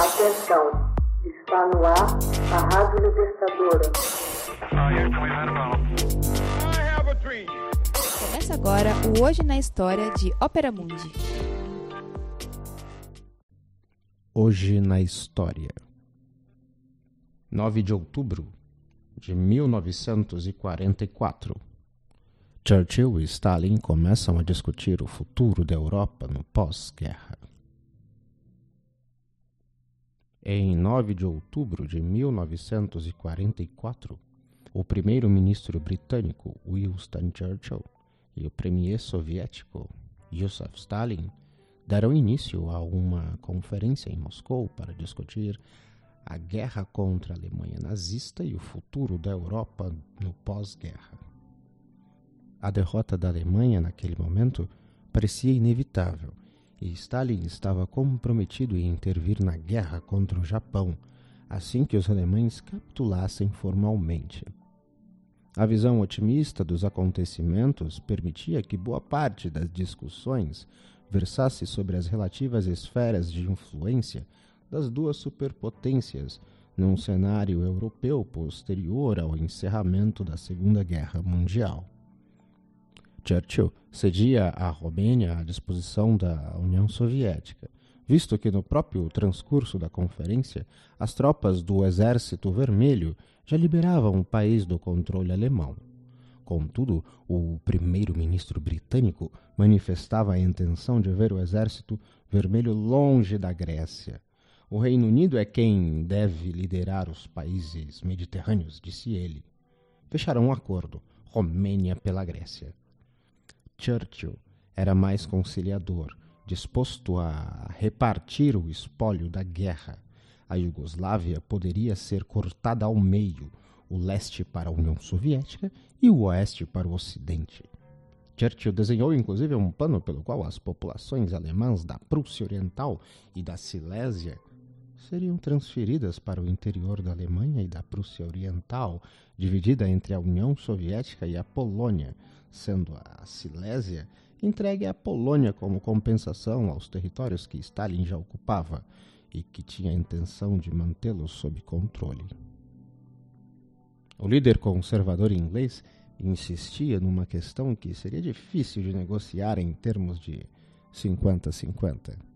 Atenção, está no ar a Rádio Libertadora. Começa agora o Hoje na História de Ópera Mundi. Hoje na História 9 de outubro de 1944 Churchill e Stalin começam a discutir o futuro da Europa no pós-guerra. Em 9 de outubro de 1944, o primeiro-ministro britânico Winston Churchill e o premier soviético Joseph Stalin deram início a uma conferência em Moscou para discutir a guerra contra a Alemanha nazista e o futuro da Europa no pós-guerra. A derrota da Alemanha naquele momento parecia inevitável e Stalin estava comprometido em intervir na guerra contra o Japão assim que os alemães capitulassem formalmente. A visão otimista dos acontecimentos permitia que boa parte das discussões versasse sobre as relativas esferas de influência das duas superpotências num cenário europeu posterior ao encerramento da Segunda Guerra Mundial. Churchill cedia a Romênia à disposição da União Soviética, visto que no próprio transcurso da conferência as tropas do Exército Vermelho já liberavam o país do controle alemão. Contudo, o primeiro-ministro britânico manifestava a intenção de ver o Exército Vermelho longe da Grécia. O Reino Unido é quem deve liderar os países mediterrâneos, disse ele. Fecharam um acordo, Romênia pela Grécia. Churchill era mais conciliador, disposto a repartir o espólio da guerra. A Iugoslávia poderia ser cortada ao meio, o leste para a União Soviética e o oeste para o Ocidente. Churchill desenhou inclusive um plano pelo qual as populações alemãs da Prússia Oriental e da Silésia seriam transferidas para o interior da Alemanha e da Prússia Oriental, dividida entre a União Soviética e a Polônia, sendo a Silésia entregue à Polônia como compensação aos territórios que Stalin já ocupava e que tinha a intenção de mantê-los sob controle. O líder conservador inglês insistia numa questão que seria difícil de negociar em termos de 50-50.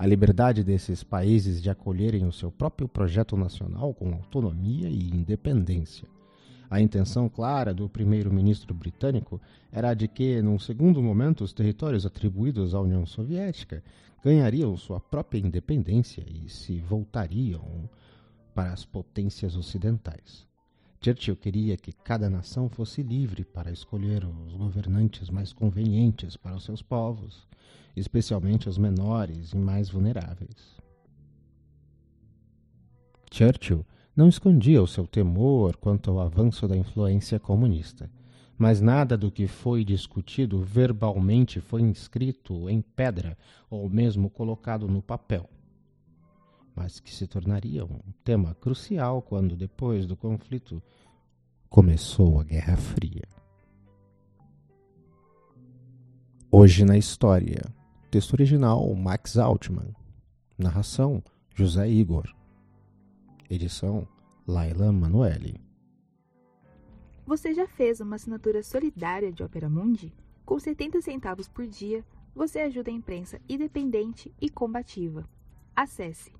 A liberdade desses países de acolherem o seu próprio projeto nacional com autonomia e independência a intenção clara do primeiro-ministro britânico era a de que, num segundo momento, os territórios atribuídos à União Soviética ganhariam sua própria independência e se voltariam para as potências ocidentais. Churchill queria que cada nação fosse livre para escolher os governantes mais convenientes para os seus povos, especialmente os menores e mais vulneráveis. Churchill não escondia o seu temor quanto ao avanço da influência comunista. Mas nada do que foi discutido verbalmente foi inscrito em pedra ou mesmo colocado no papel. Mas que se tornaria um tema crucial quando, depois do conflito, começou a Guerra Fria. Hoje na História. Texto original Max Altman. Narração José Igor. Edição Laila Manoeli. Você já fez uma assinatura solidária de Opera Mundi? Com 70 centavos por dia, você ajuda a imprensa independente e combativa. Acesse